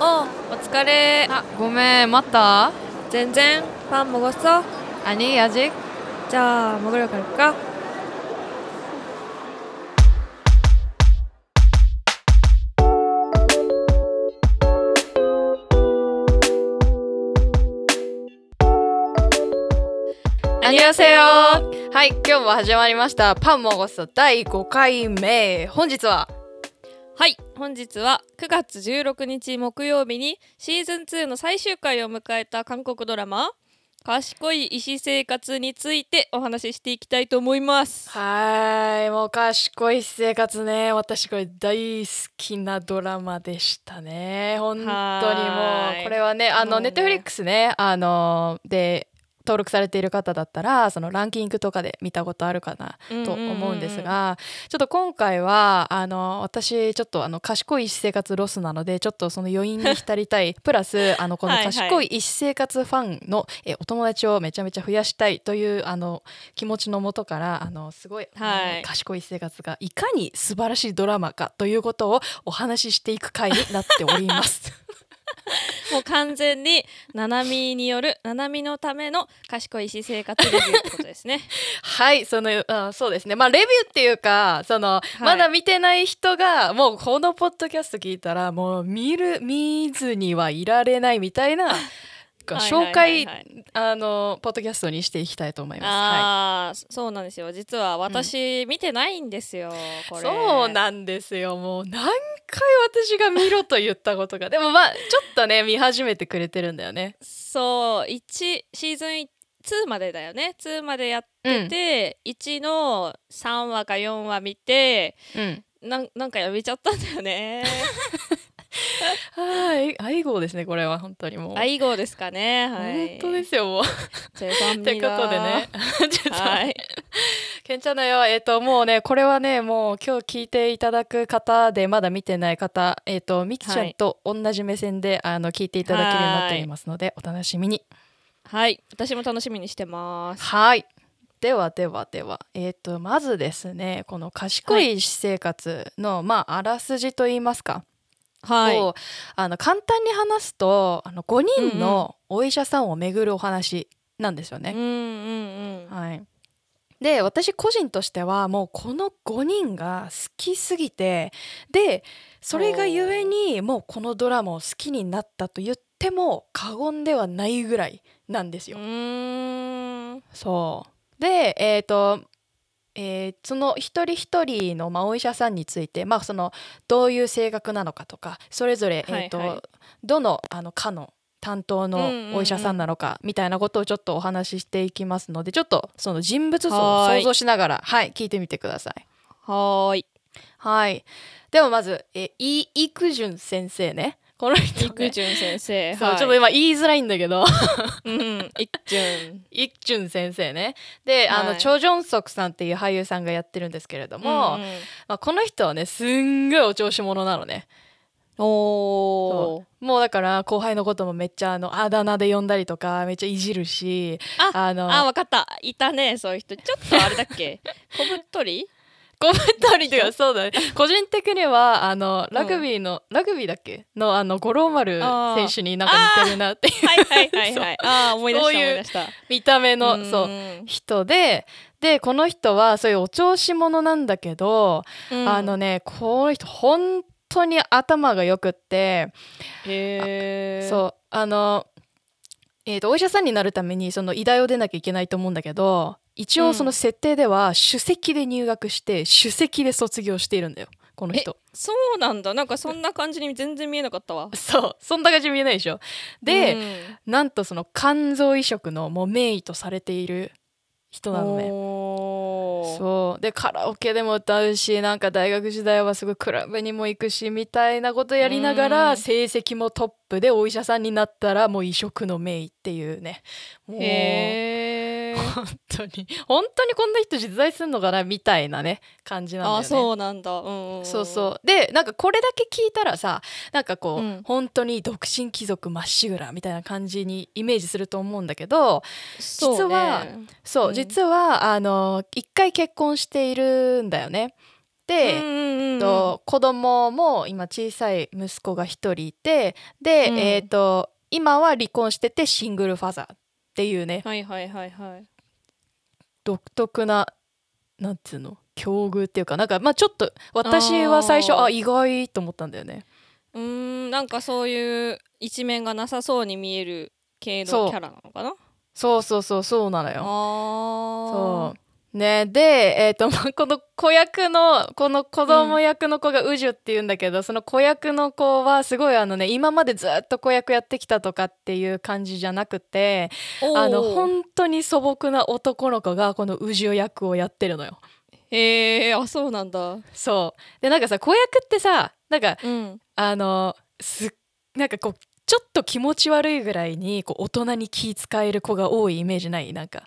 어,お疲れ 아, 고메 맞다. 젠젠 밥 먹었어? 아니, 아직. 자 먹으러 갈까? 안녕하세요. はい、今日も始まりました。パンもごっそ第5回目。本日は はい本日は9月16日木曜日にシーズン2の最終回を迎えた韓国ドラマ「賢い医師生活」についてお話ししていきたいと思います。はい、もう賢い生活ね。私これ大好きなドラマでしたね。本当にもはいうこれはね、あのネットフリックスね、あので登録されている方だったらそのランキングとかで見たことあるかなと思うんですが、ちょっと今回はあの私ちょっとあの賢い医師生活ロスなのでちょっとその余韻に浸りたい。プラスあのこのはいはい。賢い医師生活ファンのえお友達をめちゃめちゃ増やしたいというあの気持ちのもとからあのすごい、はい。賢い生活がいかに素晴らしいドラマかということをお話ししていく回になっております。もう完全にナナミによるナナミのための賢い医師生活レビューってことですね。はいそのあそうですねまあレビューっていうかその、いまだ見てない人がもうこのポッドキャスト聞いたらもう見る見ずにはいられないみたいな こうはいはい紹介はい。はいあのポッドキャストにしていきたいと思います。はああ、そうなんですよ。実は私、見てないんですよこい、れ。そうなんですよ。もう何回私が見ろと言ったことが。でもまあちょっとね見始めてくれてるんだよね。そう1シーズン2までだよね。2までやってて、1の3話か4話見てうんなんかやめちゃったんだよね はい愛号ですねこれは本当にもう。愛号ですかねはい本当ですよもう。ということでね ちょっとはいけんちゃんだよ。えっ、と、もうね、これはね、もう今日聞いていただく方で、まだ見てない方、えっ、と、みきちゃんと同じ目線で、あの、聞いていただけるようになっておりますので、お楽しみに。はい私も楽しみにしてますはい。ではではでは、えっ、と、まずですね、この賢い私生活の、まあ、あらすじといいますか。はい。をあの簡単に話すとあの5人のお医者さんを巡るお話なんですよね。うんうんうん。はい、で私個人としてはもうこの5人が好きすぎてでそれがゆえにもうこのドラマを好きになったと言っても過言ではないぐらいなんですうよ。ーん。そう。でえっ、とえーその一人一人の、まあ、お医者さんについて、まあ、そのどういう性格なのかとかそれぞれ、えーとはい。はいどのあの科の担当のお医者さんなのかみたいなことをちょっとお話ししていきますのでちょっとその人物像を想像しながらはい聞いてみてください。はーい。はい。ではまずえイ・イクジュン先生ねこの人、ね、イクジュン先生。そう、はいちょっと今言いづらいんだけど。うんイクジュン。イクジュン先生ね。で、あのはい。チョ・ジョンソクさんっていう俳優さんがやってるんですけれども、うんうん。まあ、この人はねすんごいお調子者なのね。おー。もうだから後輩のこともめっちゃあのあだ名で呼んだりとかめっちゃいじるしああのあわかった。いたねそういう人。ちょっとあれだっけ？小太り？コメントりとかそうだね。個人的にはあのラグビーの、ラグビーだっけ？のあの五郎丸選手になんか似てるなっていう。はいはいはいはい あー思い出した思い出した。見た目のん。そう。人ででこの人はそういうお調子者なんだけど、うん。あのねこの人本当に頭がよくってへえそう。あの、えー、とお医者さんになるためにその医大を出なきゃいけないと思うんだけど一応その設定では首席で入学して首席で卒業しているんだよ。この人。そうなんだ。なんかそんな感じに全然見えなかったわ。そう。そんな感じ見えないでしょ。で、うん。なんとその肝臓移植のもう名医とされている人なのね。そう。でカラオケでも歌うしなんか大学時代はすごいクラブにも行くしみたいなことやりながうん。ら成績もトップでお医者さんになったらもう移植の名医っていうね。もう本当に。本当にこんな人実在するのかなみたいなね感じなんだよね。あそうなんだ。うんうんそうそう。でなんかこれだけ聞いたらさなんかこう、うん。本当に独身貴族まっしぐらみたいな感じにイメージすると思うんだけどそう実はねそう、うん。実はあの一回結婚しているんだよね。て、うんと子供も今小さい息子が一人いてで、うん。えっ、と今は離婚しててシングルファザーっていうねはいはいはいはい。独特ななんつうの境遇っていうかなんかまあちょっと私は最初あー。あ意外と思ったんだよね。うーんなんかそういう一面がなさそうに見える系のキャラなのかな？そうそうそうそうなのよ。あそうね。でえっ、とまあこの子役のこの子供役の子がウジュっていうんだけど、その子役の子はすごいあのね今までずっと子役やってきたとかっていう感じじゃなくてー。あの本当に素朴な男の子がこのウジュ役をやってるのよ。へえあそうなんだ。そう。でなんかさ子役ってさなんかうん。あのすなんかこうちょっと気持ち悪いぐらいにこう大人に気使える子が多いイメージない？なんか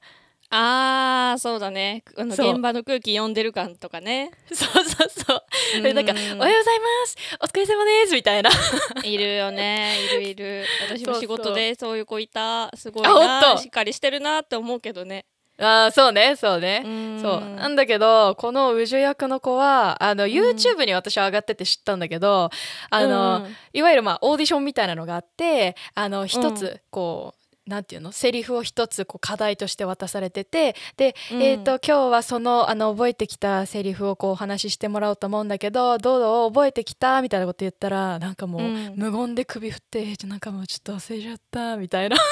あーそうだね。あの現場の空気読んでる感とかね。そうそうそう。でなんか「おはよううございます。お疲れ様です」みたいな。いるよね。いるいる。私も仕事でそういう子いた。すごいな。しっかりしてるなって思うけどね。あーそうね。そうね。ん。そう。なんだけどこのウジュ役の子はあの YouTube に私は上がってて知ったんだけど、あの、うん。いわゆるまあオーディションみたいなのがあってあの一つこう、なんていうの？セリフを一つこう課題として渡されててで、うん。えー、と今日はそのあの覚えてきたセリフをこうお話ししてもらおうと思うんだけどどう？ぞ覚えてきた？みたいなこと言ったらなんかもう、うん。無言で首振ってえーなんかもうちょっと忘れちゃったみたいな。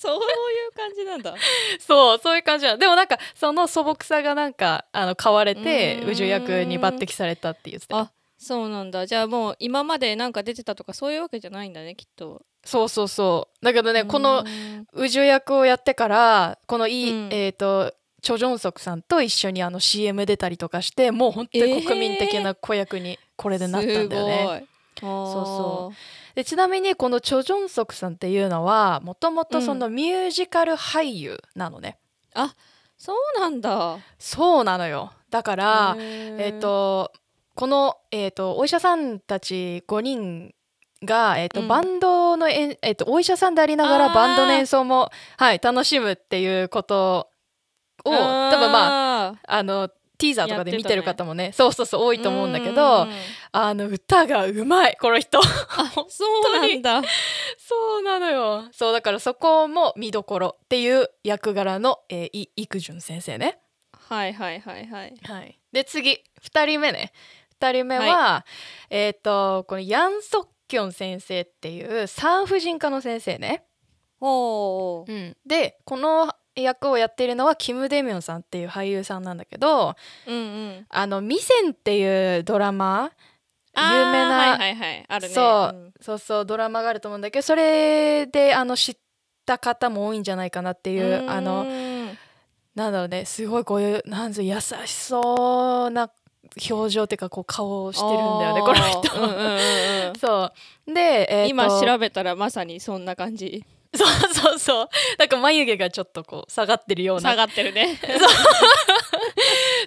そういう感じなんだ。そうそういう感じなのでもなんかその素朴さがなんかあの買われてうん。宇宙役に抜擢されたって言ってた。そうなんだ。じゃあもう今までなんか出てたとかそういうわけじゃないんだねきっとそうそうそう。だけどねこのうん。宇宙役をやってからこのいい、うん。えっ、とチョ・ジョンソクさんと一緒にあの CM 出たりとかしてもう本当に国民的な子役にこれでなったんだよね。すごいそう。そでちなみにこのチョ・ジョンソクさんっていうのはもともとそのミュージカル俳優なのね。そうなんだ。そうなのよ。だからええっ、とこの、えー、とお医者さんたち5人が、えーとうん。バンドのえん、えー、とお医者さんでありながらバンドの演奏も、はい、楽しむっていうことを多分まあああのティーザーとかで見てる方もねそうそうそう多いと思うんだけどあの歌がうまいこの人。そうなんだ。そうなのよ。そうだからそこも見どころっていう役柄の、えー、イイクジュン先生ね。はいはいはいはい。はい、で次2人目ね。2人目は、えっ、とこのヤン・ソッキョン先生っていう産婦人科の先生ね。ほううん、でこの役をやっているのはキム・デミョンさんっていう俳優さんなんだけどうんうん「あのミセン」っていうドラマ有名な、はいはいね。そう、ん。そうそうドラマがあると思うんだけどそれであの知った方も多いんじゃないかなっていうあのうんなんだろうねすごいこういうなんぞ優しそうな表情っていうかこう顔をしてるんだよねこの人。うんうんうんうん。そう。で、えーと。今調べたらまさにそんな感じ。そうそうそう。なんか眉毛がちょっとこう下がってるような。下がってるね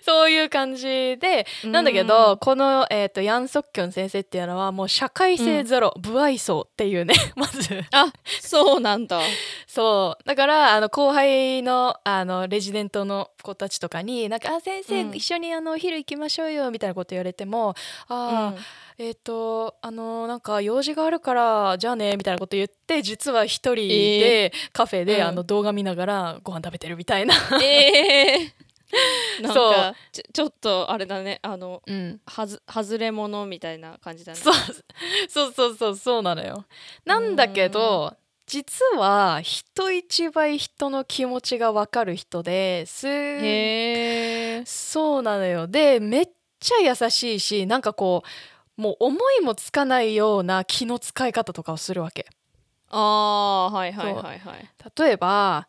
そういう感じでなんだけどこの、えー、とヤン・ソッキョン先生っていうのはもう社会性ゼロ、不愛想っていうね まず。あそうなんだ。そう。だからあの後輩のあのレジデントの子たちとかになんかあ先生、うん。一緒にあのお昼行きましょうよみたいなこと言われてもあ、うん。えっ、とあのなんか用事があるからじゃあねみたいなこと言って実は一人でカフェで、うん。あの動画見ながらご飯食べてるみたいな、ええ なんかちょちょっとあれだねあのうん、はず外れ者みたいな感じだね。そう。そうそうそうそうなのよ。なんだけど実は人一倍人の気持ちが分かる人ですへえそうなのよ。でめっちゃ優しいしなんかこうもう思いもつかないような気の使い方とかをするわけ。あーはいはいはいはい。例えばあ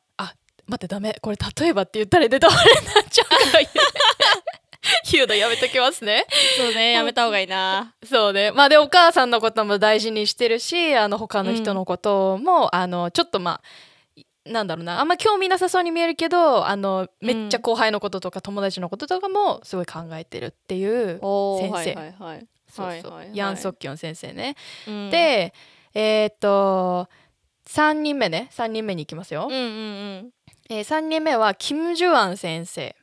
待ってダメ。これ例えばって言ったらネタバレになっちゃうから 言うのやめときますね。そうねやめた方がいいな。そうね。まあでお母さんのことも大事にしてるしあの他の人のことも、あのちょっとまあなんだろうな。あんま興味なさそうに見えるけどあのめっちゃ後輩のこととか友達のこととかもすごい考えてるっていう先生。はいはいはい。そうそう。ヤン・ソッキョン先生ね。うん。でえーっと3人目ね。3人目に行きますよ。うんうんうんえー3人目はキム・ジュアン先生。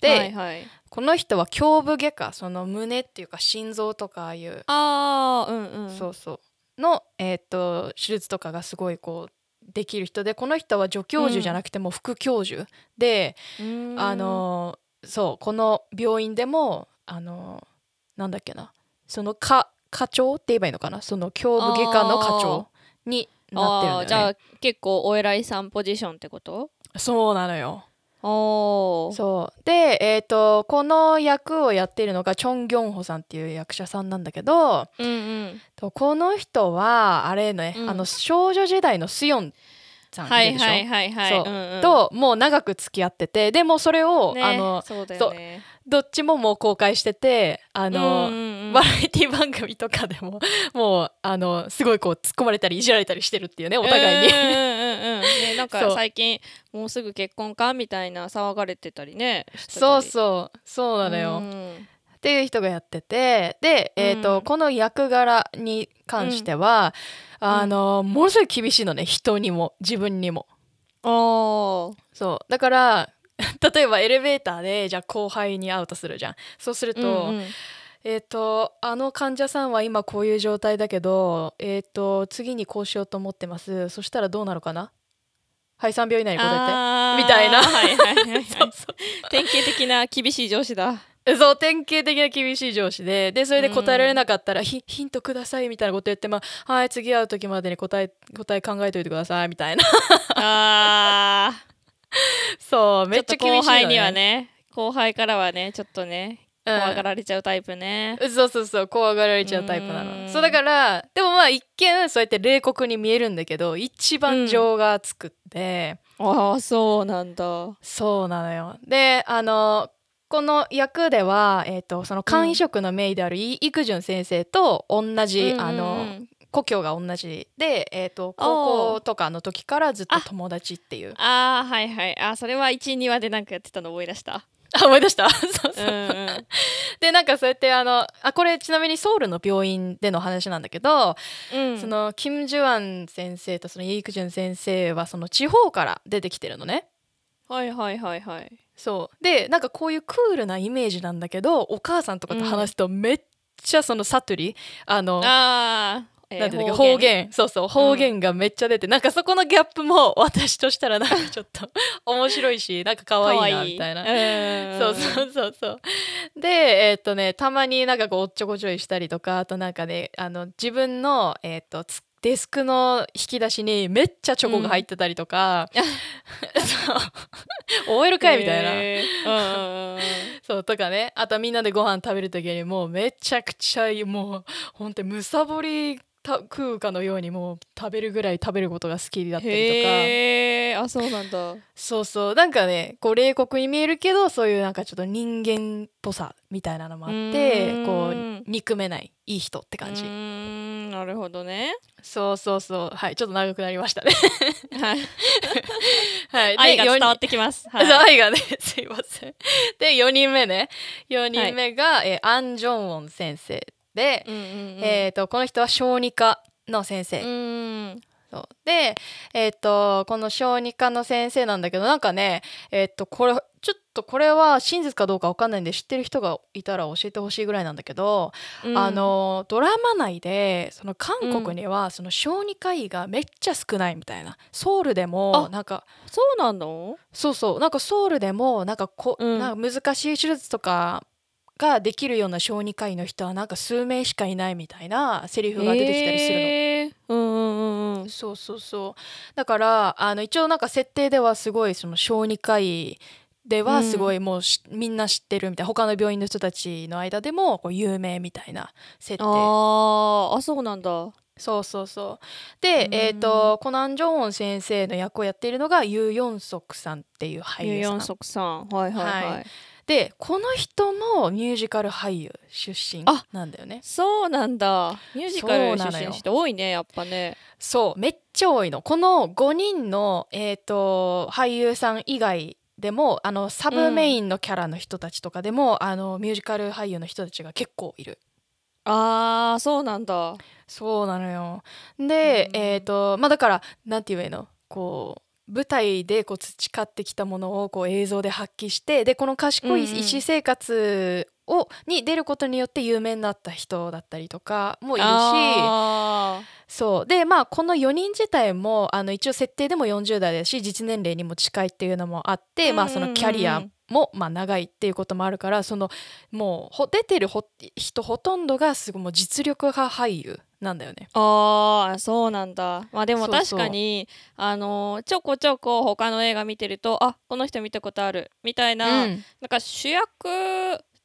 で、はいはい。この人は胸部外科その胸っていうか心臓とかああいう、あーうんうん。そうそう。の、えー、と手術とかがすごいこうできる人でこの人は助教授じゃなくても副教授。で、うーん。あのそうこの病院でもあのなんだっけな。その課課長って言えばいいのかな？その胸部外科の課長になってるんだよね。じゃあ結構お偉いさんポジションってこと？そうなのよ。おー。そう。でえっ、とこの役をやっているのがチョン・ギョンホさんっていう役者さんなんだけどうんうん。とこの人はあれね、うん。あの少女時代のスヨンさんでしょ、はいはいはいそう。うんうん。ともう長く付き合っててでもそれを、ねあのそうね。どっちももう公開しててあの、うんうんうんバラエティ番組とかでも もうあのすごいこう突っ込まれたりいじられたりしてるっていうねお互いに。うんうんうんうん。ねなんか最近もうすぐ結婚かみたいな騒がれてたりねそううそう。そうなのよ、ん。っていう人がやっててで、えーとうんこの役柄に関しては、あのものすごい厳しいのね人にも自分にも。そう。だから 例えばエレベーターでじゃあ後輩に会うとするじゃん。そうすると,、うんうんえっ、とあの患者さんは今こういう状態だけど、えっ、と次にこうしようと思ってます。そしたらどうなるかな？はい3秒以内に答あー。みたいな。はいはいはいはい。えて。そうそう。典型的な厳しい上司だ。そう典型的な厳しい上司で。でそれで答えられなかったら、ヒヒントくださいみたいなこと言ってまあはい次会う時までに答え答え考えておいてくださいみたいな。あ そうーめっちゃ厳しいの、ね、後輩にはね後輩からはねちょっとねうん怖がられちゃうタイプね、そうそうそう怖がられちゃうタイプなうん。のそうだからでもまあ一見そうやって冷酷に見えるんだけど一番情がつくって、ああそうなんだ。そうなのよ。であのこの役では、えー、とその肝移植のメイであるイイクジュン先生と同じ、あの故郷が同じで、えー、と高校とかの時からずっと友達っていう。あーはいはい。あーそれは12話でなんかやってたの思い出したあ 思い出した。そうそう、うんうん。でなんかそうやってあのあこれちなみにソウルの病院での話なんだけど、うん。そのキム・ジュアン先生とそのイ・イクジュン先生はその地方から出てきてるのね。はいはいはいはい。そう。でなんかこういうクールなイメージなんだけどお母さんとかと話すとめっちゃそのサトゥリあのあー、えーなんていうんだっけ？方言。そうそう。方言がめっちゃ出て、なんかそこのギャップも 私としたらなんかちょっと 面白いしなんか可愛いなみたいな。そうそうそうそう。でえーっとねたまになんかこうおっちょこちょいしたりとかあとなんかねあの自分の、えーっとつデスクの引き出しにめっちゃチョコが入ってたりとか、そう。OL かいみたいな、へーうんうんうん。そうとかね。あとはみんなでご飯食べる時にもうめちゃくちゃもうほんとむさぼりた食うかのようにもう食べるぐらい食べることが好きだったりとか。へえあそうなんだ。そうそう。なんかねこう冷酷に見えるけどそういうなんかちょっと人間っぽさみたいなのもあってこう憎めないいい人って感じ、なるほどね。そうそうそう。はいちょっと長くなりましたね。はい。はい。愛が伝わっってきます。て、はい。愛がねすいません。で4人目ね。4人目が、えーアン・ジョンウォン先生で、うんうんうん。えー、とこの人は小児科の先生、うんそう。でえっ、とこの小児科の先生なんだけどなんかねえっ、とこれちょっとこれは真実かどうかわかんないんで知ってる人がいたら教えてほしいぐらいなんだけど、うん。あのドラマ内でその韓国にはその小児科医がめっちゃ少ないみたいな。ソウルでもあなんかそうなの？そうそう。なんかソウルでもなんかこ、うん。なんか難しい手術とかができるような小児科医の人はなんか数名しかいないみたいなセリフが出てきたりするの。へー。うんうんうんうん。そうそうそう。だからあの一応なんか設定ではすごいその小児科医ではすごいもうし、みんな知ってるみたいな他の病院の人たちの間でもこう有名みたいな設定。あーあそうなんだ。そうそうそう。で、うんえっ、とコナン・ジョンウォン先生の役をやっているのがユ・ヨンソクさんっていう俳ユヨン優さんソクさん。はいはいはい、はいでこの人もミュージカル俳優出身あなんだよね。そうなんだ。ミュージカル出身の人多いねやっぱね。そうめっちゃ多いの。この5人の、えー、と俳優さん以外でもあのサブメインのキャラの人たちとかでも、あのミュージカル俳優の人たちが結構いる。あーそうなんだ。そうなのよ。で、うん。えっ、とまあだからなんて言えの？こう舞台でこう培ってきたものをこう映像で発揮してでこの賢い医師生活を、に出ることによって有名になった人だったりとかもいるしあそう。でまあこの4人自体もあの一応設定でも40代だし実年齢にも近いっていうのもあって、まあそのキャリアもまあ長いっていうこともあるからそのもうほ出てるほ人ほとんどがすごいもう実力派俳優なんだよね。ーあーそうなんだ。まあでも確かにあのーちょこちょこ他の映画見てるとあこの人見たことあるみたいな、うん。なんか主役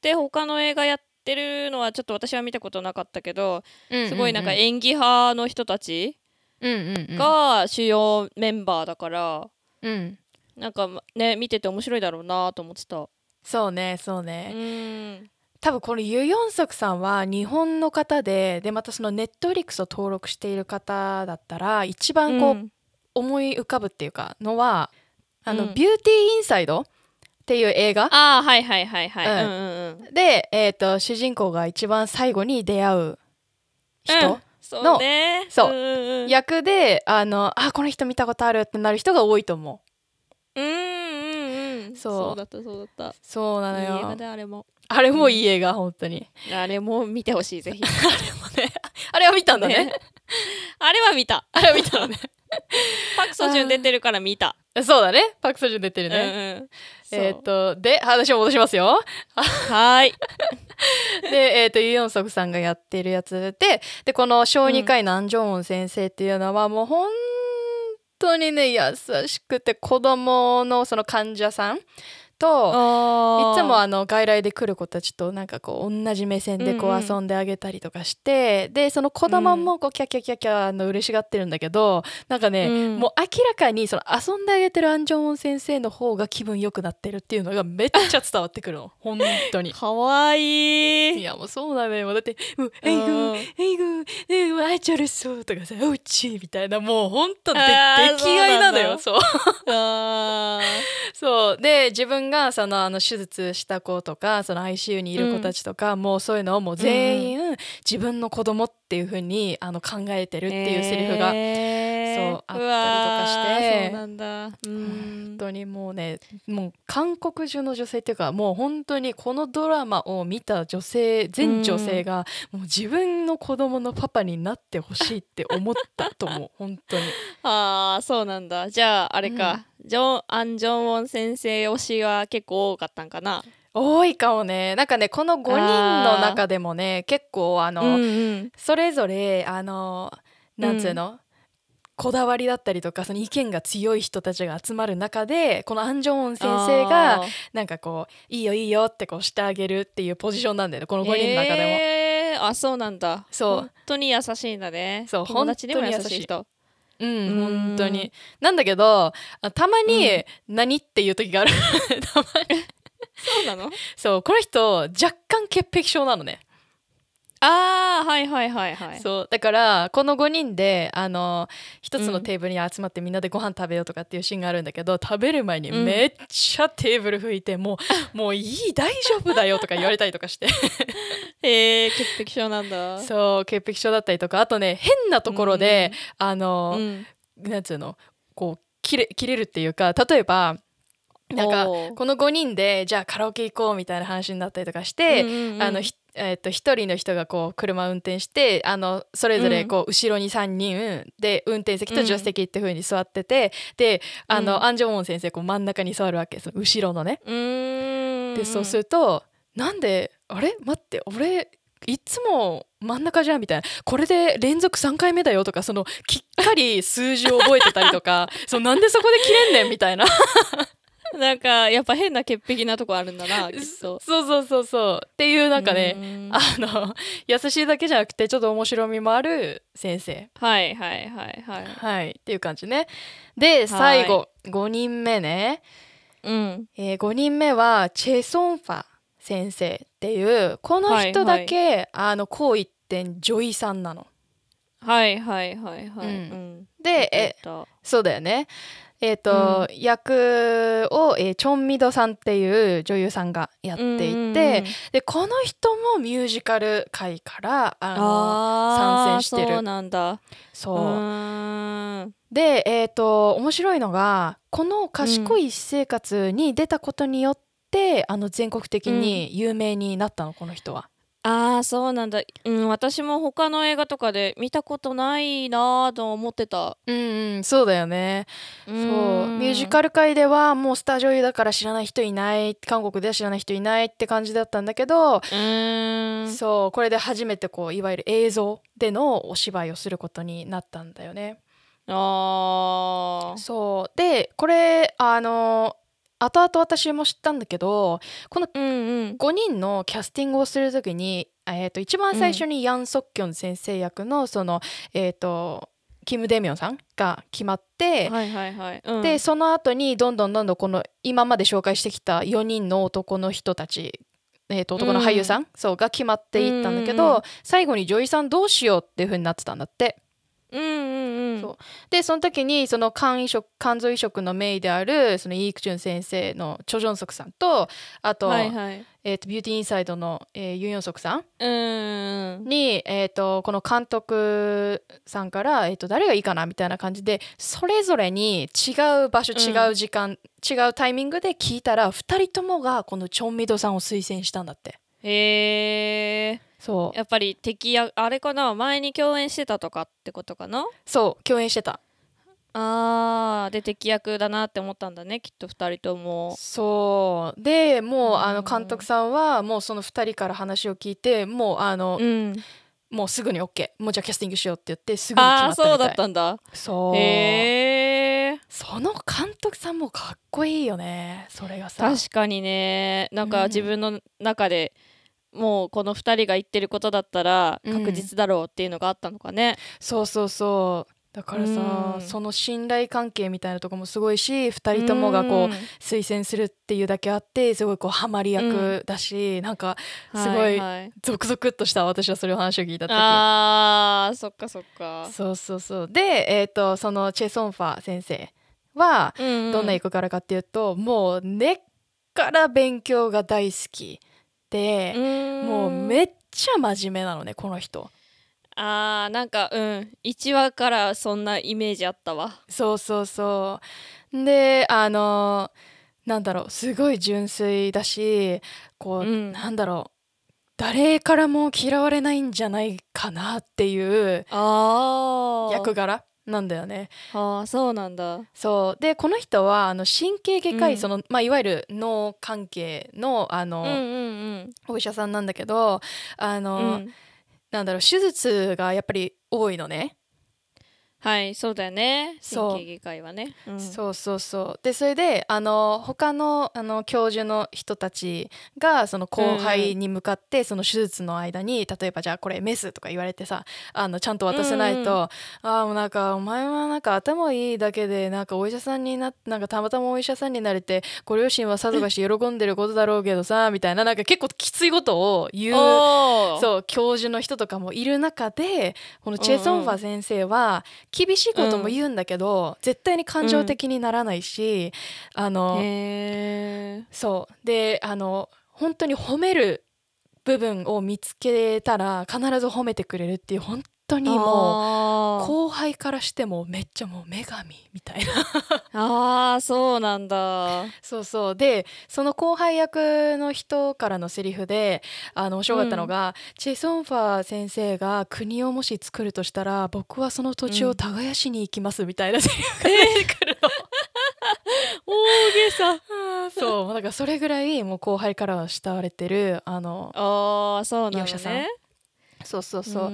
で他の映画やってるのはちょっと私は見たことなかったけど、すごいなんか演技派の人たちが主要メンバーだから、うん。なんかね見てて面白いだろうなと思ってた。そうねそううね、ん多分このユ・ヨンソクさんは日本の方ででまたそのネットフリックスを登録している方だったら一番こう、うん。思い浮かぶっていうかのはあの、うん。ビューティーインサイドっていう映画？ああはいはいはいはい。うん。うんうんうん。で、えー、と主人公が一番最後に出会う人、うん。そうね。そう。役であのあこの人見たことあるってなる人が多いと思う。うんうんうん。そう。そうだったそうだっそうなた。いい映画のよだあれも。あれもいい映画本当に。あれも見てほしいぜひ。あれは見たんだね。ね。あれは見た。あれは見たのね。パクソジュン出てるから見た。そうだね。パク・ソジュン出てるうんね、うん。えっ、そうとで話を戻しますよ。はーい。で、えー、とユ・ヨンソクさんがやってるやつ。ででこの小児科医のアン・ジョンウン先生っていうのはもう本当にね優しくて子供のその患者さんといつもあの外来で来る子たちとなんかこう同じ目線でこうんうんう遊んであげたりとかして、でその子供もこうキャッキャキャッキャあの嬉しがってるんだけどなんかね、うん。もう明らかにその遊んであげてるアン・ジョンウン先生の方が気分良くなってるっていうのがめっちゃ伝わってくるの。本当に。かわいい。いやもうそうなのよ。だって「もうえいぐうん。えいぐえいあいちゃるそう」とかさ「おうち」みたいなもうほんとで出来合いなのよそうそうで自分がそのあの手術した子とかその ICU にいる子たちとか、もうそういうのをもう全員、自分の子供っていう風にあの考えてるっていうセリフが、へーそうあったりとかしてそうなんだ。当にもうねもう韓国中の女性っていうかもう本当にこのドラマを見た女性全女性がもう自分の子供のパパになってほしいって思ったと思う 本当に。ああそうなんだ。じゃああれか、ジョンアン・ジョンウォン先生推しは結構多かったんかな？多いかもね。なんかねこの5人の中でもね結構あの、うんうん。それぞれあのなんつうの、こだわりだったりとかその意見が強い人たちが集まる中でこのアン・ジョンウン先生がなんかこういいよいいよってこうしてあげるっていうポジションなんだよねこの5人の中でも。へー。あそうなんだ。そう。本当に優しいんだね。そう友達にも優しい人。うんうん。本当に。なんだけどあたまにうん「何?」っていう時がある。たまに。そうなの？そうこの人若干潔癖症なのね、ああはいはいはいはい。そう。だからこの5人であの一つのテーブルに集まってみんなでご飯食べようとかっていうシーンがあるんだけど食べる前にうん。めっちゃテーブル拭いて、もう もういい大丈夫だよとか言われたりとかして。へえ潔癖症なんだ。そう潔癖症だったりとか。あとね変なところで、あの、うん。なんつうのこう切れ切れるっていうか例えばなんかこの5人でじゃあカラオケ行こうみたいな話になったりとかして、うんうんうん。あのひえー、と1人の人がこう車運転してあのそれぞれこう後ろに3人で運転席と助手席っていう風に座ってて、であの、うん。アン・ジョンウォン先生こう真ん中に座るわけその後ろのね。でそうするとなんであれ？待って俺いつも真ん中じゃんみたいな。これで連続3回目だよとかそのきっかり数字を覚えてたりとか そうなんでそこで切れんねんみたいな なんかやっぱ変な潔癖なとこあるんだな きっと。そうそうそうそうっていうなんかねうん。あの優しいだけじゃなくてちょっと面白みもある先生。はいはいはいはい。はい。っていう感じね。で最後。5人目ね、うん。えー、5人目はチェ・ソンファ先生っていうこの人だけ、あのこう一点女医さんなの。はいはい。はいはい、うんうんでええっとそうだよね。えーと役を、えーチョン・ミドさんっていう女優さんがやっていて、うんうんうん。でこの人もミュージカル界からあの参戦してる。そうなんだ。そう、うーん。でえっ、と面白いのがこの「賢い私生活」に出たことによって、あの全国的に有名になったのこの人は。あーそうなんだ、うん、私も他の映画とかで見たことないなーと思ってた。うんうんそうだよね。そそうミュージカル界ではもうスター女優だから知らない人いない韓国では知らない人いないって感じだったんだけど、うーん。そうこれで初めてこういわゆる映像でのお芝居をすることになったんだよね。あー。そう。でこれあの後々私も知ったんだけどこのうんうん。5人のキャスティングをする時に、えー、と一番最初にヤン・ソッキョン先生役のその、えー、とキム・デミョンさんが決まって、はいはいはい、うん、でその後にどんどんどんどんこの今まで紹介してきた4人の男の人たち、えー、と男の俳優さん、そうが決まっていったんだけど、うんうん最後に女優さんどうしようっていう風になってたんだって。うんうんうん。そう。でその時にその肝移植肝臓移植のメイであるそのイークチュン先生のチョ・ジョンソクさんとあと,、はいはい。えー、とビューティーインサイドの、えーユン・ヨンソクさんうーんに、えー、とこの監督さんから、えー、と誰がいいかなみたいな感じでそれぞれに違う場所うん。違う時間、違うタイミングで聞いたら2人ともがこのチョン・ミドさんを推薦したんだって。へえそう。やっぱり敵やあれかな前に共演してたとかってことかな？そう共演してた。あーで敵役だなって思ったんだねきっと2人とも。そう。でもうあのうん監督さんはもうその2人から話を聞いてもうあの、うん。もうすぐに OK もうじゃあキャスティングしようって言ってすぐに決まったみたいああそうだったんだ。そう。へえその監督さんもかっこいいよねそれがさ。確かにね。なんうんか自分の中で、もうこの2人が言ってることだったらうん。確実だろうっていうのがあったのかね、そうそうそう。だからさ、うん。その信頼関係みたいなとこもすごいし2人ともがこう、ん。推薦するっていうだけあってすごいこうハマり役だし、なんかすごいははい。ゾクゾクっとした私はそれを話を聞いた時。あーそっかそっか。そうそうそう。でえっ、とそのチェ・ソンファ先生はうんうん。どんな役柄かっていうと、もう根っから勉強が大好きで、もうめっっちゃ真面目なのねこの人。あーなんかうん1話からそんなイメージあったわ。そうそうそう。であのなんだろうすごい純粋だしこう、うん。なんだろう誰からも嫌われないんじゃないかなっていう役柄なんだよね。あーそうなんだ。そう。でこの人はあの神経外科医、うん。そのまあ、いわゆる脳関係のあの、うんうんお医者さんなんだけどあの、うんうん。なんだろう手術がやっぱり多いのね。はいそうだよね。そう。神経外科医はね、うん、そうそうそう。でそれであの他のあの教授の人たちがその後輩に向かって、その手術の間に例えばじゃあこれメスとか言われてさあのちゃんと渡せないと、ああもうなんかお前はなんか頭いいだけでなんかお医者さんにななんかたまたまお医者さんになれてご両親はさぞかし喜んでることだろうけどさみたいななんか結構きついことを言うそう教授の人とかもいる中でこのチェ・ソンファ先生は厳しいことも言うんだけど、絶対に感情的にならないし、あのへー。そう。であの本当に褒める部分を見つけたら必ず褒めてくれるっていう本当にもう後輩からしてもめっちゃもう女神みたいな。あーそうなんだ。そうそう。でその後輩役の人からのセリフであの面白かったのが、チェ・ソンファ先生が国をもし作るとしたら僕はその土地を耕しに行きますみたいなセリフが出てくるの、大げさ。そう。だからそれぐらいもう後輩からは慕われてるあのああそうなの業者さん。ねそうそうそう、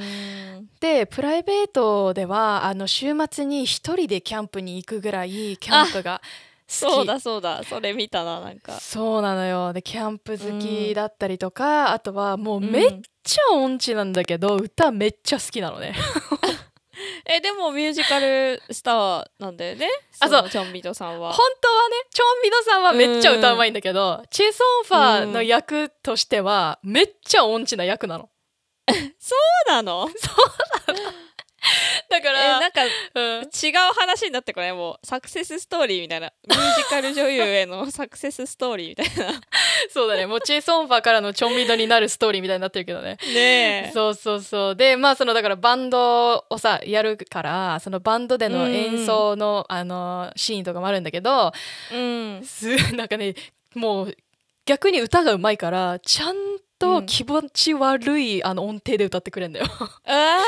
でプライベートではあの週末に一人でキャンプに行くぐらいキャンプが好き。そうだそうだ。それ見たななんか。そうなのよ。でキャンプ好きだったりとか、あとはもううんめっちゃ音痴なんだけど、歌めっちゃ好きなのね。えでもミュージカルスターなんだよね？あそう。のチョンビトさんは。本当はねチョンビドさんはめっちゃ歌うまいんだけど、チェ・ソンファの役としてはめっちゃ音痴な役なの そうなの？だかえらなんかうん。違う話になってこれもうサクセスストーリーみたいな。ミュージカル女優へのサクセスストーリーみたいな。そうだね。もうチェ・ソンファからのチョンミドになるストーリーみたいになってるけどね。ねえ。そうそうそう。でまあそのだからバンドをさやるからそのバンドでの演奏の、あのシーンとかもあるんだけどうん。す なんかねもう逆に歌がうまいからちゃんと気持ち悪い、あの音程で歌ってくれんだよ。あ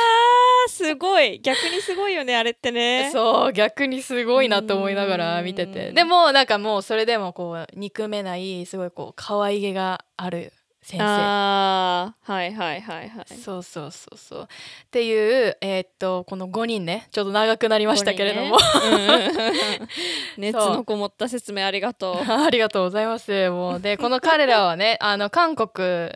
ーすごい。逆にすごいよねあれってね。そう逆にすごいなと思いながら見てて。うんでもなんかもうそれでもこう憎めないすごいこう可愛げがある先生。あー。はいはいはいはい。そうそうそうそう。っていうえーっとこの5人ね。ちょっと長くなりましたけれども、ね。うん。熱のこもった説明ありがとう。ありがとうございます。もうでこの彼らはね あの韓国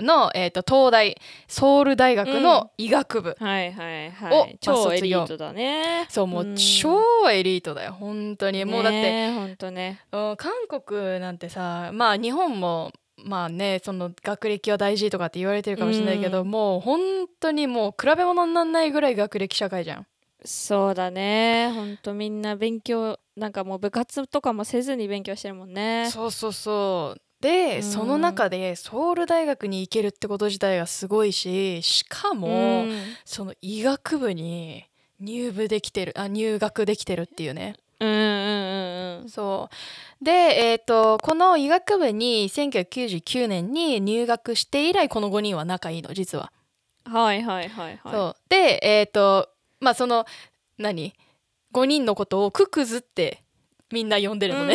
の、えーっと東大ソウル大学の医学部、はいはいはおい超エリートだね。そうもう超エリートだよ。本当に。もうだって、本当ね。うん韓国なんてさまあ日本もまあねその学歴は大事とかって言われてるかもしれないけど、うん。もう本当にもう比べ物にならないぐらい学歴社会じゃん。そうだね。本当みんな勉強なんかもう部活とかもせずに勉強してるもんね。そうそうそう。で、うん。その中でソウル大学に行けるってこと自体がすごいししかも、うん。その医学部に入部できてるあ入学できてるっていうね。うんうんうんうん。そう。で、えー、とこの医学部に1999年に入学して以来この5人は仲いいの実は。はいはいはいはい。そう。でえっ、とまあその何？5人のことをククズってみんな呼んでるのね。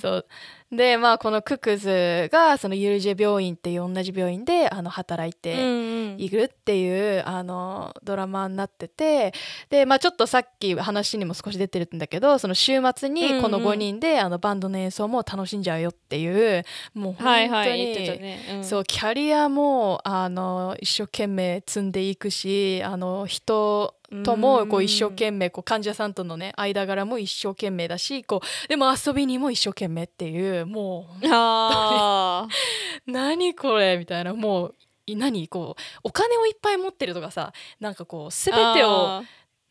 そうでまあこのククズがそのユルジェ病院っていう同じ病院であの働いてうんうん。いるっていう、あのドラマになっててでまあちょっとさっき話にも少し出てるんだけどその週末にこの5人で、あのバンドの演奏も楽しんじゃうよっていうもう本当に、はいはいね、うん、そうキャリアもあの一生懸命積んでいくしあの人ともこう一生懸命こう患者さんとのね間柄も一生懸命だしこうでも遊びにも一生懸命っていうもあう 何これみたいなもうい何こうお金をいっぱい持ってるとかさなんかこう全てをあ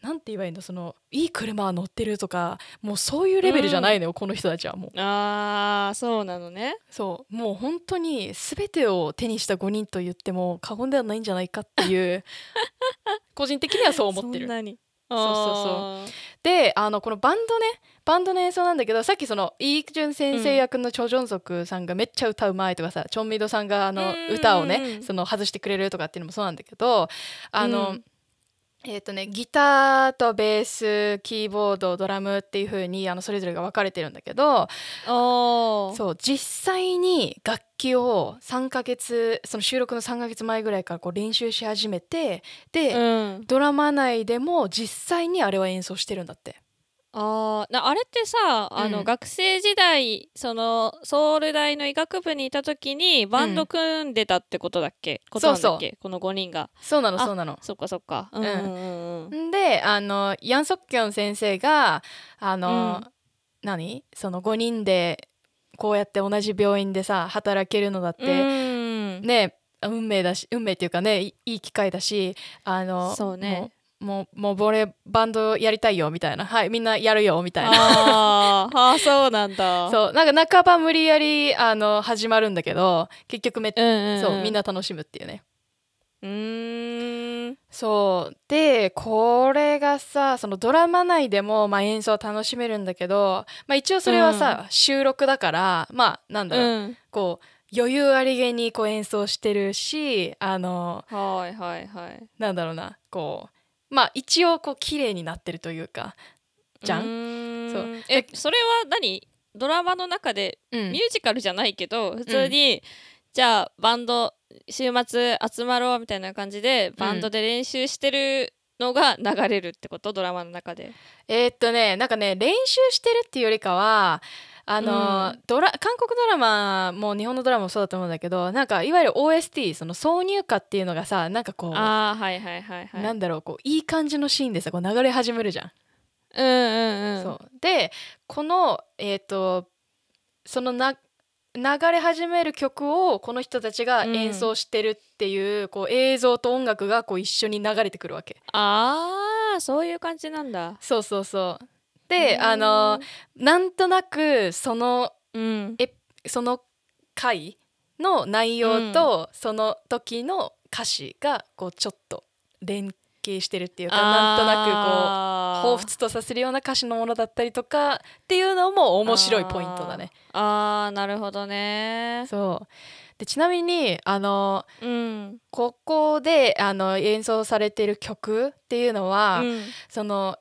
なんて言えばいいのそのいい車乗ってるとかもうそういうレベルじゃないのよ、この人たちはもう。ーあーそうなのね。そう。もう本当に全てを手にした5人と言っても過言ではないんじゃないかっていう 個人的にはそう思ってる。そんなに。そうそうであのこのバンドねバンドの演奏なんだけどさっきそのイ・ージュン先生役のチョ・ジョンソクさんがめっちゃ歌うまいとかさ、チョンミドさんがあのうん。歌をねその外してくれるとかっていうのもそうなんだけどあの、うんえっ、とねギターとベースキーボードドラムっていう風にあのそれぞれが分かれてるんだけどそう実際に楽器を3ヶ月その収録の3ヶ月前ぐらいからこう練習し始めてで、うん、ドラマ内でも実際にあれは演奏してるんだって。あーなあれってさあの、うん。学生時代そのソウル大の医学部にいた時にバンド組んでたってことだっけ、ことなんだっけ？この5人が。そうなのあそうなの。そっかそっか。うん。んうんうんうん。んであのヤン・ソッキョン先生があの、うん。何？その5人でこうやって同じ病院でさ働けるのだって、うんね運命だし運命っていうかねいいい機会だしあのそうねもうもうもう俺バンドやりたいよみたいな。はいみんなやるよみたいな。あーあーそうなんだ。そうなんか半ば無理やりあの始まるんだけど結局めっ、うんうんうん、そうみんな楽しむっていうね。うーん。そう。でこれがさそのドラマ内でも、まあ、演奏は楽しめるんだけど、まあ、一応それはさ、収録だからまあなんだろう、うん。こう余裕ありげにこう演奏してるしあのはいはいはい。なんだろうなこうまあ一応こう綺麗になってるというかじゃん？そう。えそれは何？ドラマの中でうん。ミュージカルじゃないけど普通に、じゃあバンド週末集まろうみたいな感じでバンドで練習してるのが流れるってこと、ドラマの中で。えーっとねなんかね練習してるっていうよりかはあの、うんドラ韓国ドラマも日本のドラマもそうだと思うんだけどなんかいわゆる OST その挿入歌っていうのがさなんかこうああはいはいはいはい。なんだろうこういい感じのシーンでさこう流れ始めるじゃん。うんうんうん。そうでこのえっ、とそのな流れ始める曲をこの人たちが演奏してるっていう,、こう映像と音楽がこう一緒に流れてくるわけあーそういう感じなんだそうそうそうあのなんとなくそのうん。えその回の内容とその時の歌詞がこうちょっと連携してるっていうかなんとなくこうな彷彿とさせるような歌詞のものだったりとかっていうのも面白いポイントだね。あーなるほどね。そう。でちなみにあのうん。ここであの演奏されてる曲っていうのは、うん。その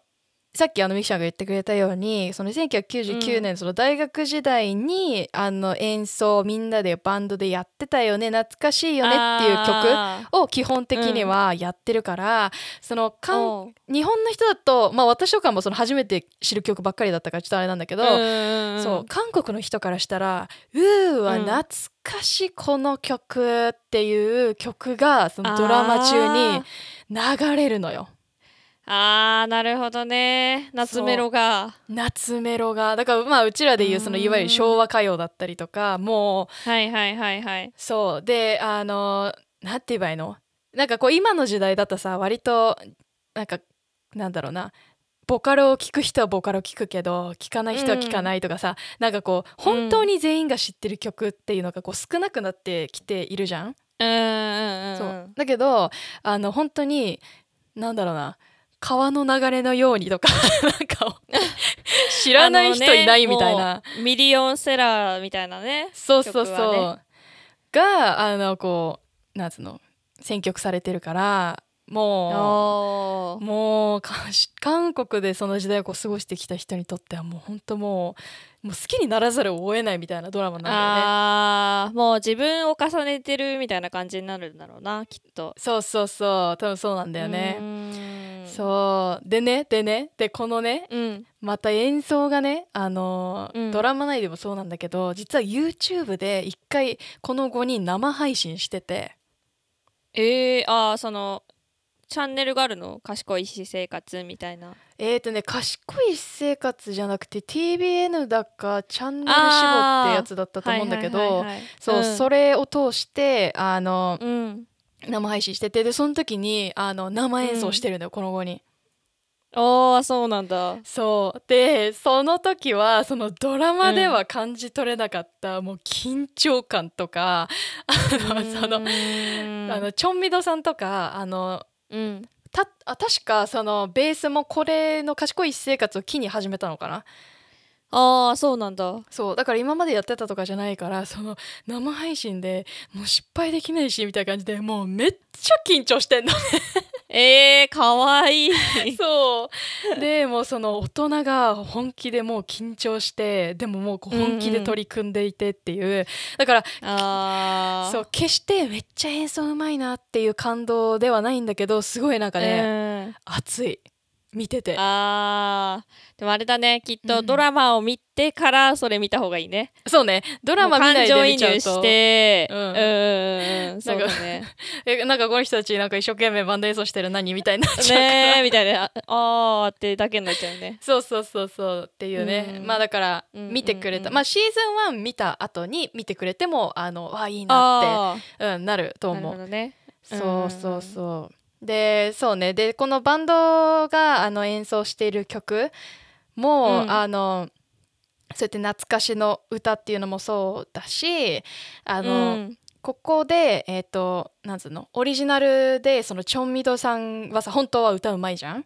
さっきあのミキちゃんが言ってくれたようにその1999年、その大学時代にあの演奏をみんなでバンドでやってたよね懐かしいよねっていう曲あを基本的にはやってるから、そのーかん日本の人だと、まあ、私とかもその初めて知る曲ばっかりだったからちょっとあれなんだけど、うんそう韓国の人からしたら「うーわ、うん。懐かしいこの曲」っていう曲がそのドラマ中に流れるのよ。あーなるほどね。夏メロが。夏メロが。だからまあうちらでいうそのうんいわゆる昭和歌謡だったりとかもうはいはいはいはい。そう。であのなんて言えばいいの？なんかこう今の時代だとさ割となんかなんだろうな。ボカロを聴く人はボカロ聴くけど聴かない人は聴かないとかさ、なんかこう本当に全員が知ってる曲っていうのがこう少なくなってきているじゃん。うんうんうん。そう。だけどあの本当になんだろうな川の流れのようにとか なんか 知らない人いないみたいな、ねミリオンセラーみたいなねそうそうそう、曲はがあのこうなんつうの選曲されてるからもおうもう韓国でその時代をこう過ごしてきた人にとってはもう本当もうもう好きにならざるを得ないみたいなドラマなんだよね。あーもう自分を重ねてるみたいな感じになるんだろうなきっと。そうそうそう。多分そうなんだようね。そう。でねでねでこのねうん。また演奏がねあのーうん。ドラマ内でもそうなんだけど実は YouTube で一回この5人生配信してて。えー、あーそのチャンネルがあるの？賢い私生活みたいな。えーとね賢い生活じゃなくて TBN だかチャンネル絞ってやつだったと思うんだけど、そう、ん。それを通してあのうん生配信しててでその時にあの生演奏してるのよ、この5人。ああそうなんだ。そう。でその時はそのドラマでは感じ取れなかった、もう緊張感とかあのあのチョンミドさんとかあのうん。たあ確かそのベースもこれの賢い私生活を機に始めたのかなああそうなんだ。そうだから今までやってたとかじゃないからその生配信でもう失敗できないしみたいな感じでもうめっちゃ緊張してんの えー、かわいい。そう。でもうその大人が本気でもう緊張してでももうこう本気で取り組んでいてっていう、だからああそう決してめっちゃ演奏うまいなっていう感動ではないんだけどすごいなんかね、うん。熱い見てて。あー。でもあれだね。きっとうん。ドラマを見てからそれ見た方がいいね、そうね。ドラマ見ないで見ちゃうと。も感情移入してうん。うんうんうんそうだね。えなんかこの人たちなんか一生懸命バンド演奏してる何みたいにな。っちゃうねえみたいな。ああーってだけになっちゃうね。そうそうそうそうっていうね、うん。まあだからうん見てくれた、うんうんまあシーズン1見た後に見てくれてもあのわいいなあって、うん、なると思う。ね。そうそうそうでそうね。でこのバンドがあの演奏している曲も、うん。あのそうやって懐かしの歌っていうのもそうだしああの、ここでえっ、となんつうの？オリジナルでそのチョンミドさんはさ本当は歌うまいじゃん、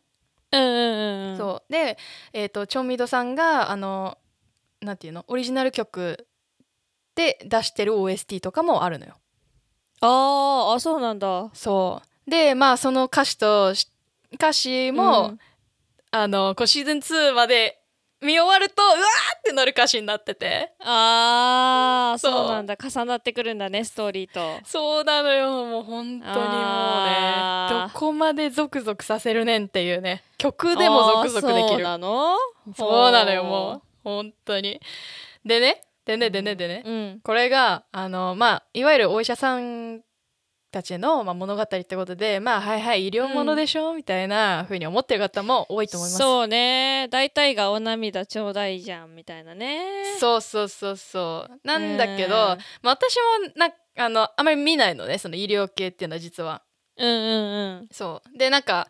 うんうんうんうん。そう。で、えー、とチョンミドさんがあのなんていうの？オリジナル曲で出してる OST とかもあるのよ。あーあそうなんだ。そうでまあその歌詞とし歌詞も、うん。あのこうシーズン2まで見終わるとうわーってなる歌詞になってて。あーそう。なんだ。重なってくるんだねストーリーと。そうなのよもう本当にもうね。どこまでゾクゾクさせるねんっていうね。曲でもゾクゾクできあーそうるなの。そうなのよもう。本当に。でねでねでねでね、うん。これがあのまあいわゆるお医者さんたちの、まあ、物語ってことでまあはいはい医療ものでしょ、みたいな風に思ってる方も多いと思います。そうね。大体がお涙ちょうだいじゃんみたいなね。そうそうそうそう。なんだけど、うん。まあ、私もなあのあまり見ないのねその医療系っていうのは実は。うんうんうん。そう。でなんか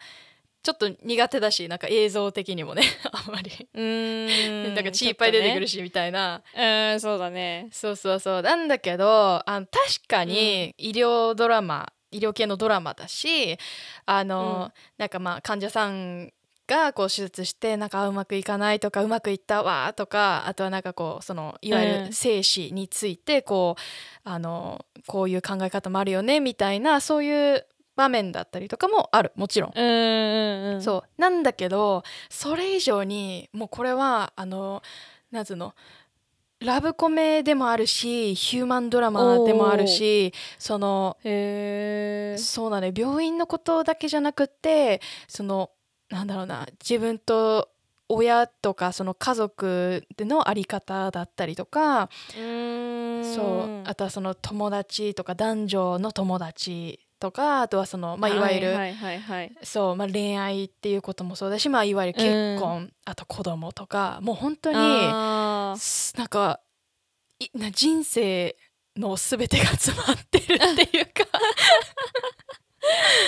ちょっと苦手だしなんか映像的にもね あんまり、うーん。なんか血いっぱい出てくるし、しみたいな。うんそうだね。そうそうそう。なんだけどあの確かに医療ドラマ、医療系のドラマだしあの、なんかまあ患者さんがこう手術してなんかあうまくいかないとかうまくいったわとかあとはなんかこうそのいわゆうん。る生死についてこう、あのこういう考え方もあるよねみたいなそういう場面だったりとかもある。もちろん。うんそう。なんだけどそれ以上にもうこれはあのなんつうの？ラブコメでもあるしヒューマンドラマでもあるしそのそうだね病院のことだけじゃなくってそのなんだろうな自分と親とかその家族でのあり方だったりとかそう。あとはその友達とか男女の友達とかあとはその、まあ、いわゆる、恋愛っていうこともそうだし、まあ、いわゆる結婚、あと子供とかもう本当になんかいな人生の全てが詰まってるっていうか。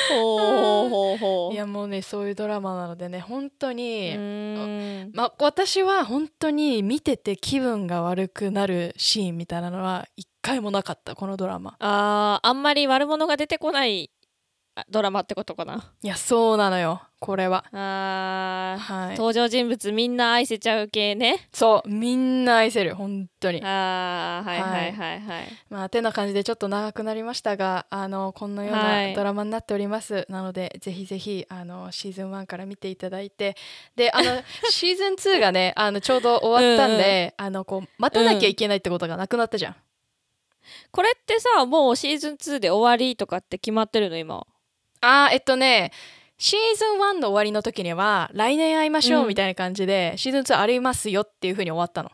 ほうほうほうほう。いやもうねそういうドラマなのでね本当うに、まあ、私は本当に見てて気分が悪くなるシーンみたいなのは一回もなかったこのドラマ。あーあんまり悪者が出てこないあドラマってことかな。いやそうなのよこれは。あーはい。登場人物みんな愛せちゃう系ね。そうみんな愛せる本当に。あーはいはいはい。はいまあてな感じでちょっと長くなりましたがあのこのようはない。ドラマになっております、なのでぜひぜひあのシーズン1から見ていただいて。であの シーズン2がねあのちょうど終わったんであのこう待たなきゃいけないってことがなくなったじゃん、これってさもうシーズン2で終わりとかって決まってるの今？あーえっとねシーズン1の終わりの時には来年会いましょううん。みたいな感じで、シーズン2ありますよっていう風に終わったの。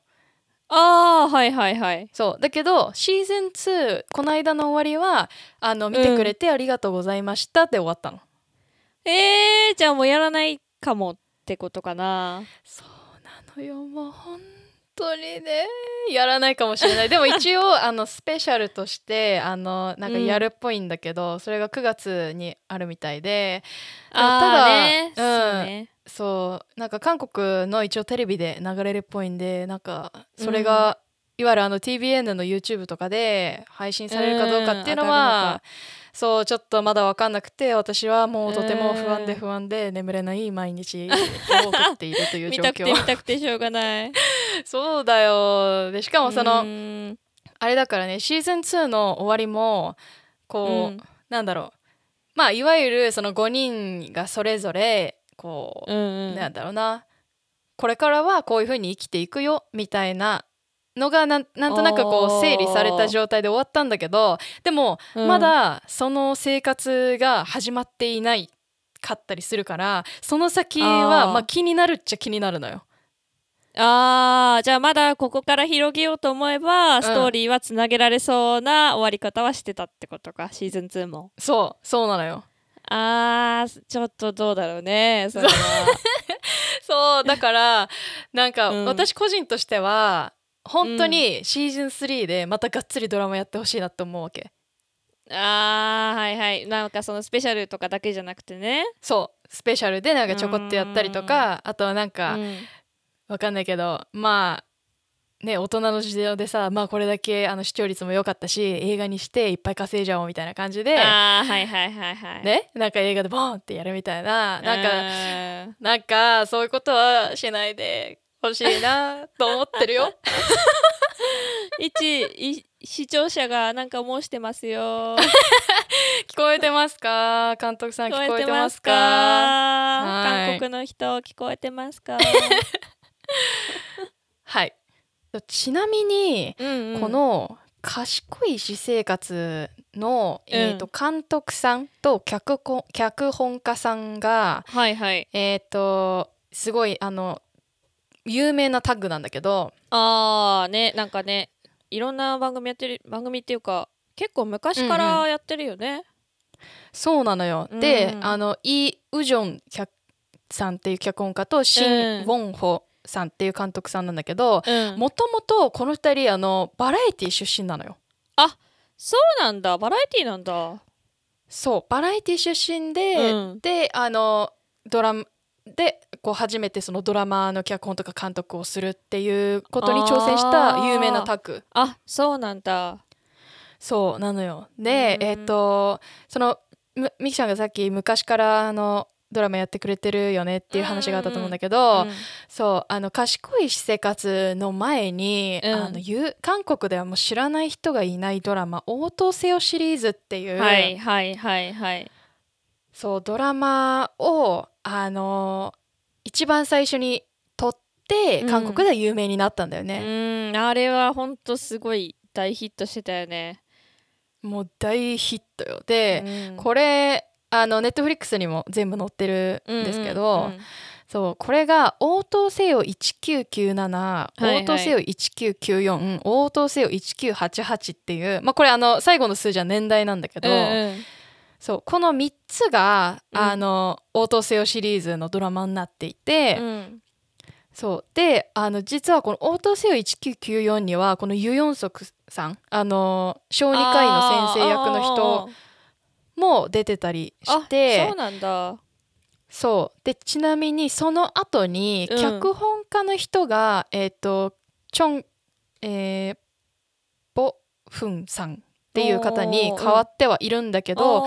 あーはいはいはい。そう。だけどシーズン2この間の終わりはあの見てくれてありがとうございましたって終わったの、えー、じゃあもうやらないかもってことかな。そうなのよ。もう本当にねやらないかもしれない。でも一応 あのスペシャルとしてあのなんかやるっぽいんだけど、それが9月にあるみたいでただーね。うん。そうね。そう。なんか韓国の一応テレビで流れるっぽいんでなんかそれが、いわゆるあの TBN の YouTube とかで配信されるかどうかっていうのうんそうちょっとまだ分かんなくて私はもうとても不安でうん。不安で眠れない毎日を 送っているという見状況。たくて見たくてしょうがない。そうだよ。でしかもその、あれだからねシーズン2の終わりもこう、うん。なんだろう。まあいわゆるその5人がそれぞれこう、うんうん。なんだろうな。これからはこういう風に生きていくよみたいなのがなんなんとなくこう整理された状態で終わったんだけどでもうん。まだその生活が始まっていないかったりするからその先はまあ気になるっちゃ気になるのよ。あーじゃあまだここから広げようと思えば、ストーリーはつなげられそうな終わり方はしてたってことかシーズン2も。そうそうなのよ。あーちょっとどうだろうねそれは。そうだからなんかうん。私個人としては本当にシーズン3でまたがっつりドラマやってほしいなって思うわけ。あーはいはい。なんかそのスペシャルとかだけじゃなくてね。そう。スペシャルでなんかちょこっとやったりとかあとはなんか、うん。わかんないけどまあね大人の事情でさまあこれだけあの視聴率も良かったし映画にしていっぱい稼いじゃおうみたいな感じであーはいはいはいはい。ねなんか映画でボーンってやるみたいななんかかなんかそういうことはしないでほしいなと思ってるよ。一い視聴者がなんか申してますよ。聞こえてますか？監督さん聞こえてますか？はい。韓国の人聞こえてますか、はい。ちなみにうんうん。この賢い私生活の、えー、と監督さんと脚本脚本家さんがはいはい。えっ、とすごいあの有名なタッグなんだけどあーねなんかねいろんな番組やってる番組っていうか結構昔からやってるよね、そうなのよ。で、うん。あのイ・ウジョン脚さんっていう脚本家とシン・うん。ウォンホさんっていう監督さんなんだけどうん。もともとこの二人あのバラエティ出身なのよ。そうなんだ。バラエティなんだ。そうバラエティ出身で、うん。であのドラムでこう初めてそのドラマの脚本とか監督をするっていうことに挑戦した有名なタッグ。あそうなんだ。そうなのよ。で、うんえっ、とそのむミキちゃんがさっき昔からあのドラマやってくれてるよねっていう話があったと思うんだけど、うんそうあの賢い私生活の前に、うん。あのゆ韓国ではもう知らない人がいないドラマ「応答せよ」シリーズっていう、はいはいはいはい。そうドラマをあの一番最初に撮ってうん。韓国では有名になったんだようね。ん。あれはほんとすごい大ヒットしてたよね。もう大ヒットよ。で、うん。これあのネットフリックスにも全部載ってるんですけど、うん。うん。うん。そうこれが応答せよ1997、いはい。応答せよ1994応答せよ1988っていうまあこれあの最後の数字は年代なんだけど、うんうんそうこの3つが、うん。あの応答せよシリーズのドラマになっていて、うん。そうであの実はこの応答せよ1994にはこのユ・ヨンソクさんあの小児科医の先生役の人も出てたりしてあそうなんだ。そうでちなみにその後にうん。脚本家の人が、えっ、とチョン、えー、ボフンさんっていう方に変わってはいるんだけど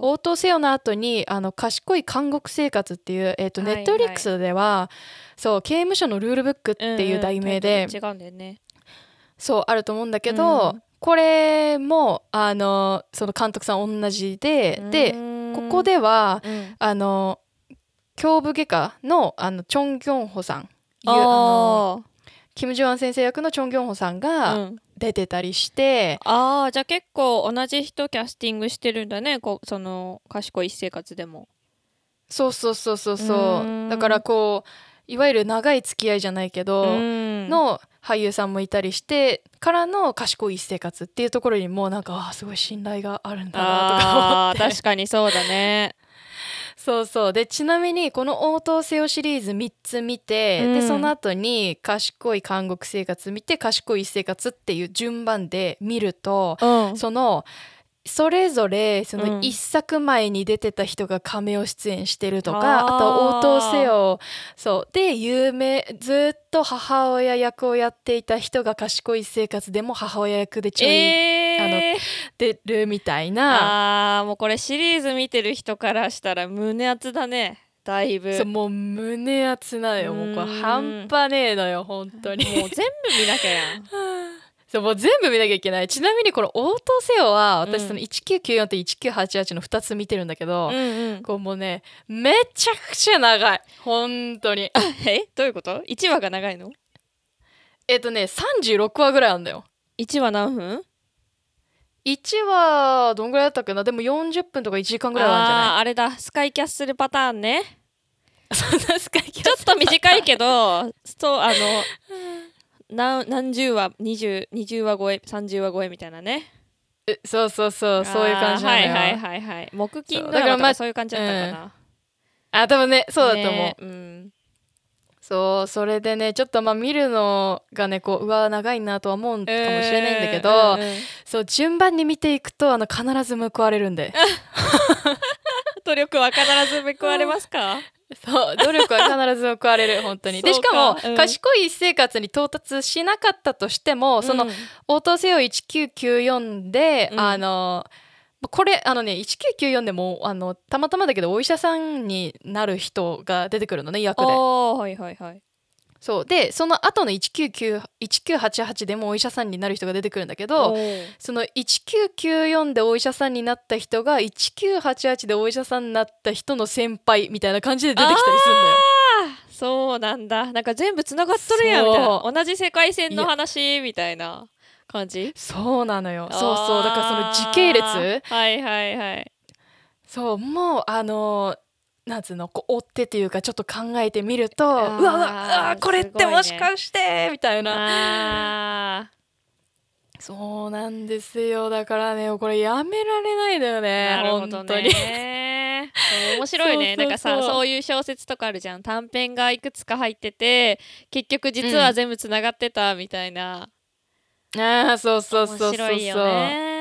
応答せよの後にあの賢い監獄生活っていう、えーとネットフリックスではそう刑務所のルールブックっていう題名で、違うんだよね。そうあると思うんだけど、うん。これもあのその監督さん同じで、でここ、ではうん。あの胸部外科のあのチョン・ギョンホさんいうああのキム・ジョアン先生役のチョン・ギョンホさんーがうん出てたりして、あーじゃあ結構同じ人キャスティングしてるんだね。こうその賢い私生活でも。そうそうそうそうそう。だからこういわゆる長い付き合いじゃないけど、うん。の俳優さんもいたりしてからの賢い私生活っていうところにもなんかあーすごい信頼があるんだなとか思って。確かにそうだねそうそう。でちなみにこの応答せよシリーズ3つ見て、うん。でその後に賢い監獄生活見て賢い生活っていう順番で見ると、うん。そのそれぞれそうん。の1作前に出てた人がカメオ出演してるとか、あー。あと応答せよ。そう。で有名ずっと母親役をやっていた人が賢い生活でも母親役でちょいえー、出るみたいな、あーもうこれシリーズ見てる人からしたら胸熱だね。だいぶ。そうもう胸熱なのよ。もうこれうん。半端ねえのよ本当に。もう全部見なきゃやん そうもう全部見なきゃいけない。ちなみにこの応答せよはうん。私その1994と1988の2つ見てるんだけど、うんうん。こうもうねめちゃくちゃ長い。本当に。え？どういうこと ?1 話が長いの？えっとね36話ぐらいあるんだよ ?1 話何分？1話どんぐらいだったっけな？でも40分とか1時間ぐらいあるんじゃない？あーあれだ。スカイキャッスルパターンね。そんなスカイキャちょっと短いけどそうあの 何何十話 20, 20話超え30話超えみたいなね。えそうそうそうそういう感じなのよ、あーはいはいはいはい。木金ドラマとだからまあかそういう感じだったかな、あ多分ねそうだと思う、ねうん。そうそれでねちょっとまあ見るのがねこううわ長いなとは思うかもしれないんだけど、うんうんうん。そう順番に見ていくとあの必ず報われるんで。努力は必ず報われますか？そう努力は必ず報われる 本当に。でしかも、か。うん。賢い生活に到達しなかったとしても、そのうん応答せよ1994で、うん。あのこれあのね1994でもあのたまたまだけどお医者さんになる人が出てくるのね役で。はいはいはいそう。でその後の199 1988でもお医者さんになる人が出てくるんだけどその1994でお医者さんになった人が1988でお医者さんになった人の先輩みたいな感じで出てきたりするんだよ。あそうなんだ。なんか全部つながっとるやんみたいな。そ同じ世界線の話みたいな感じ？そうなのよ。そうそう。だからその時系列。はいはいはい。そうもうあのなんつうのこう追ってっていうかちょっと考えてみるとうわうわこれってもしかしてみたいな。あそうなんですよ。だからねこれやめられないんだよねなるほど本当に。ね面白いね。そうそうそう。なんかさそういう小説とかあるじゃん。短編がいくつか入ってて結局実は全部つながってたみたいな、ああそうそうそうそう。面白いよね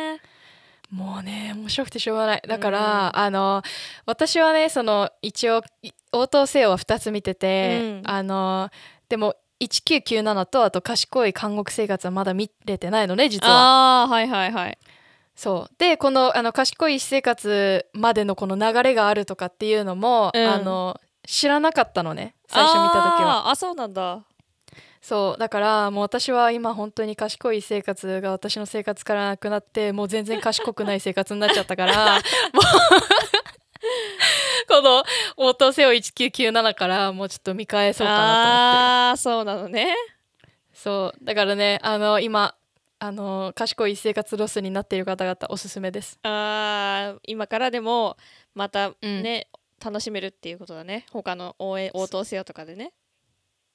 もうね面白くてしょうがない。だから、あの私はねその一応い応答せよは2つ見てて、うん。あのでも1997とあと賢い監獄生活はまだ見れてないのね実は。ああはいはいはい。そう。でこのあの賢い私生活までのこの流れがあるとかっていうのも、うん。あの知らなかったのね最初見た時は。あそうなんだそうだからもう私は今本当に賢い生活が私の生活からなくなってもう全然賢くない生活になっちゃったから もうこの応答せよ1997からもうちょっと見返そうかなと思ってる。ああーそうなのね。そう。だからねあの今あの賢い生活ロスになっている方々おすすめです。あー今からでもまたうん。ね、楽しめるっていうことだね。他の応援応答せよとかでね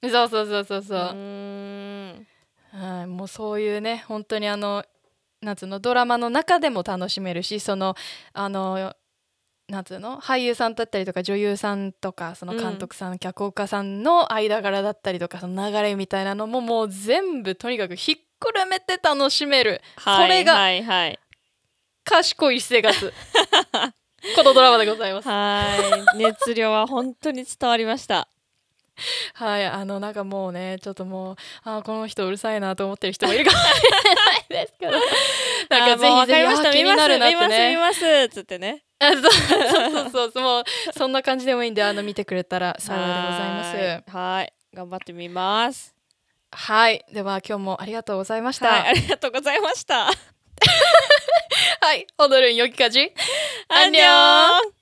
そうそうそうそうそう。う、ーん。はい、もうそういうね本当にあのなんつうのドラマの中でも楽しめるしそのあのなんつうの俳優さんだったりとか女優さんとかその監督さん、脚本家さんの間柄だったりとかその流れみたいなのももう全部とにかくひっくるめて楽しめる。はいそれがはいはい。賢い生活 このドラマでございます。はい。熱量は本当に伝わりました はいあのなんかもうねちょっともうあーこの人うるさいなと思ってる人もいるかもしれない。ですけどなんかぜひぜひあー気わかりました。見ますになるなっ見ます見てねますつってね。あそうそうそうそうもうそんな感じでもいいんであの見てくれたら幸いでございます。はいはい頑張ってみます。はいでは今日もありがとうございました。はいありがとうございました。はい、踊るんよきかじ。アンニョン